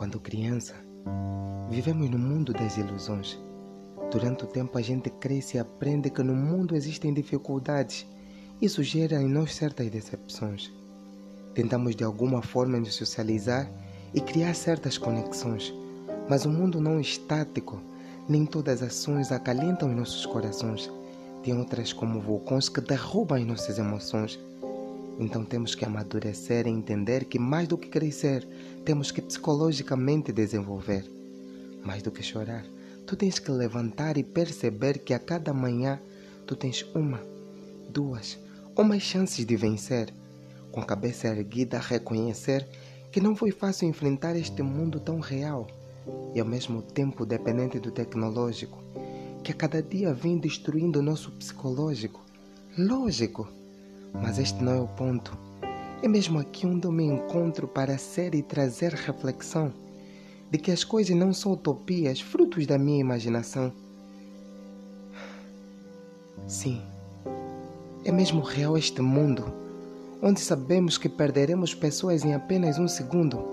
Quando criança, vivemos no mundo das ilusões. Durante o tempo, a gente cresce e aprende que no mundo existem dificuldades. Isso gera em nós certas decepções. Tentamos de alguma forma nos socializar e criar certas conexões, mas o mundo não é estático. Nem todas as ações acalentam os nossos corações. Tem outras como vulcões que derrubam as nossas emoções então temos que amadurecer e entender que mais do que crescer, temos que psicologicamente desenvolver. Mais do que chorar, tu tens que levantar e perceber que a cada manhã tu tens uma, duas ou mais chances de vencer. Com a cabeça erguida, reconhecer que não foi fácil enfrentar este mundo tão real e ao mesmo tempo dependente do tecnológico, que a cada dia vem destruindo o nosso psicológico. Lógico! Mas este não é o ponto. É mesmo aqui onde eu me encontro para ser e trazer reflexão de que as coisas não são utopias, frutos da minha imaginação. Sim, é mesmo real este mundo, onde sabemos que perderemos pessoas em apenas um segundo.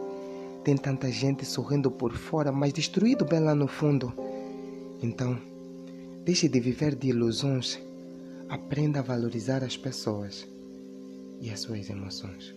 Tem tanta gente sorrindo por fora, mas destruído bem lá no fundo. Então, deixe de viver de ilusões Aprenda a valorizar as pessoas e as suas emoções.